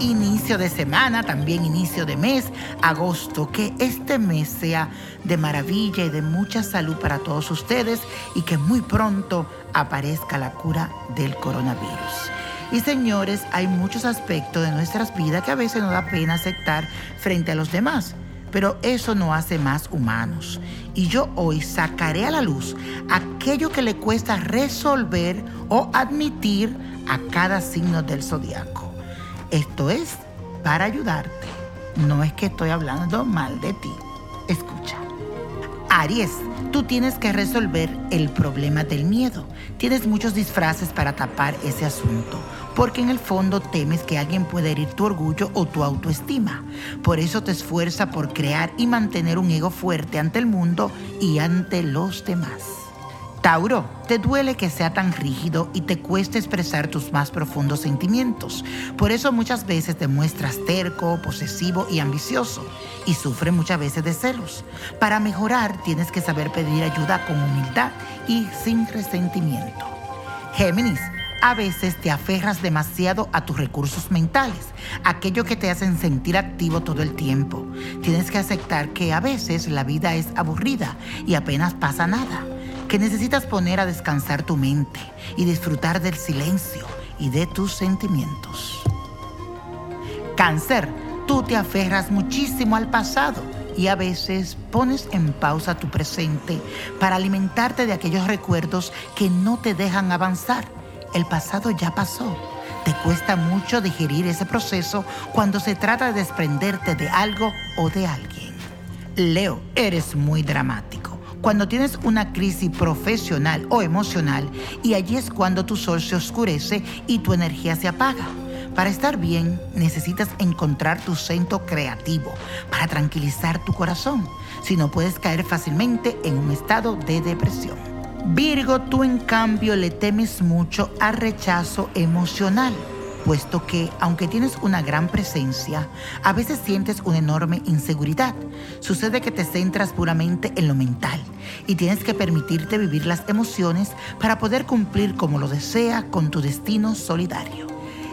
inicio de semana, también inicio de mes, agosto. Que este mes sea de maravilla y de mucha salud para todos ustedes y que muy pronto aparezca la cura del coronavirus. Y señores, hay muchos aspectos de nuestras vidas que a veces nos da pena aceptar frente a los demás, pero eso no hace más humanos. Y yo hoy sacaré a la luz aquello que le cuesta resolver o admitir a cada signo del zodiaco. Esto es para ayudarte. No es que estoy hablando mal de ti. Escucha. Aries, tú tienes que resolver el problema del miedo. Tienes muchos disfraces para tapar ese asunto, porque en el fondo temes que alguien pueda herir tu orgullo o tu autoestima. Por eso te esfuerza por crear y mantener un ego fuerte ante el mundo y ante los demás. Tauro, te duele que sea tan rígido y te cueste expresar tus más profundos sentimientos. Por eso muchas veces te muestras terco, posesivo y ambicioso y sufres muchas veces de celos. Para mejorar tienes que saber pedir ayuda con humildad y sin resentimiento. Géminis, a veces te aferras demasiado a tus recursos mentales, aquello que te hacen sentir activo todo el tiempo. Tienes que aceptar que a veces la vida es aburrida y apenas pasa nada que necesitas poner a descansar tu mente y disfrutar del silencio y de tus sentimientos. Cáncer, tú te aferras muchísimo al pasado y a veces pones en pausa tu presente para alimentarte de aquellos recuerdos que no te dejan avanzar. El pasado ya pasó. Te cuesta mucho digerir ese proceso cuando se trata de desprenderte de algo o de alguien. Leo, eres muy dramático cuando tienes una crisis profesional o emocional y allí es cuando tu sol se oscurece y tu energía se apaga. Para estar bien necesitas encontrar tu centro creativo para tranquilizar tu corazón, si no puedes caer fácilmente en un estado de depresión. Virgo, tú en cambio le temes mucho al rechazo emocional puesto que, aunque tienes una gran presencia, a veces sientes una enorme inseguridad. Sucede que te centras puramente en lo mental y tienes que permitirte vivir las emociones para poder cumplir como lo desea con tu destino solidario.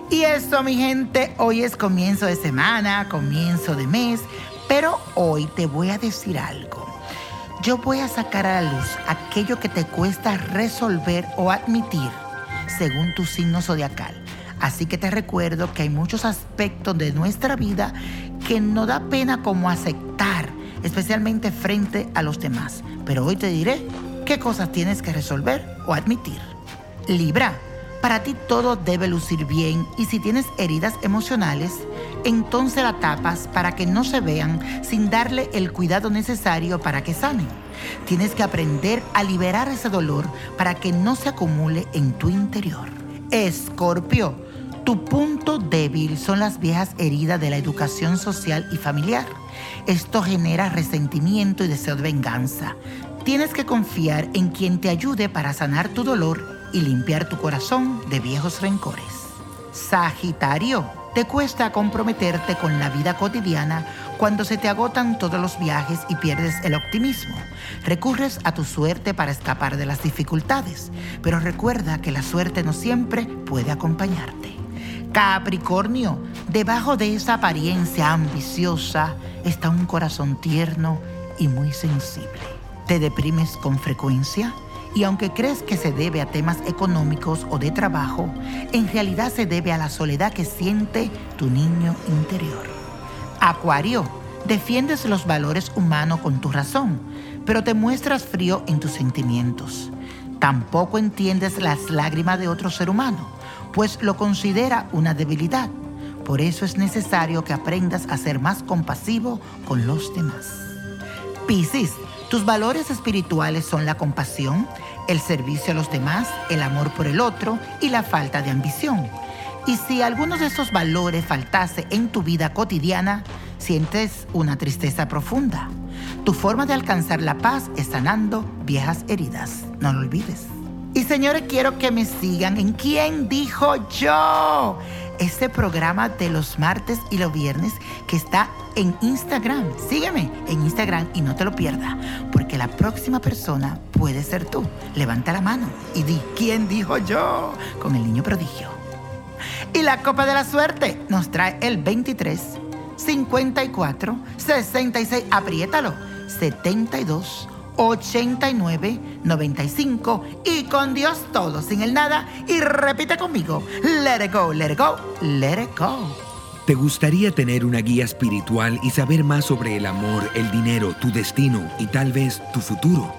Y eso, mi gente, hoy es comienzo de semana, comienzo de mes, pero hoy te voy a decir algo. Yo voy a sacar a la luz aquello que te cuesta resolver o admitir según tu signo zodiacal Así que te recuerdo que hay muchos aspectos de nuestra vida que no da pena como aceptar, especialmente frente a los demás. Pero hoy te diré qué cosas tienes que resolver o admitir. Libra, para ti todo debe lucir bien y si tienes heridas emocionales, entonces la tapas para que no se vean sin darle el cuidado necesario para que sanen. Tienes que aprender a liberar ese dolor para que no se acumule en tu interior. Escorpio, tu punto débil son las viejas heridas de la educación social y familiar. Esto genera resentimiento y deseo de venganza. Tienes que confiar en quien te ayude para sanar tu dolor y limpiar tu corazón de viejos rencores. Sagitario, te cuesta comprometerte con la vida cotidiana cuando se te agotan todos los viajes y pierdes el optimismo. Recurres a tu suerte para escapar de las dificultades, pero recuerda que la suerte no siempre puede acompañarte. Capricornio, debajo de esa apariencia ambiciosa está un corazón tierno y muy sensible. ¿Te deprimes con frecuencia? Y aunque crees que se debe a temas económicos o de trabajo, en realidad se debe a la soledad que siente tu niño interior. Acuario, defiendes los valores humanos con tu razón, pero te muestras frío en tus sentimientos. Tampoco entiendes las lágrimas de otro ser humano pues lo considera una debilidad. Por eso es necesario que aprendas a ser más compasivo con los demás. Piscis, tus valores espirituales son la compasión, el servicio a los demás, el amor por el otro y la falta de ambición. Y si alguno de esos valores faltase en tu vida cotidiana, sientes una tristeza profunda. Tu forma de alcanzar la paz es sanando viejas heridas. No lo olvides. Y señores, quiero que me sigan en ¿Quién dijo yo? Este programa de los martes y los viernes que está en Instagram. Sígueme en Instagram y no te lo pierdas, porque la próxima persona puede ser tú. Levanta la mano y di ¿Quién dijo yo? con el niño prodigio. Y la copa de la suerte nos trae el 23, 54, 66, apriétalo, 72, 89, 95 y con Dios todo, sin el nada. Y repite conmigo, let it go, let it go, let it go. ¿Te gustaría tener una guía espiritual y saber más sobre el amor, el dinero, tu destino y tal vez tu futuro?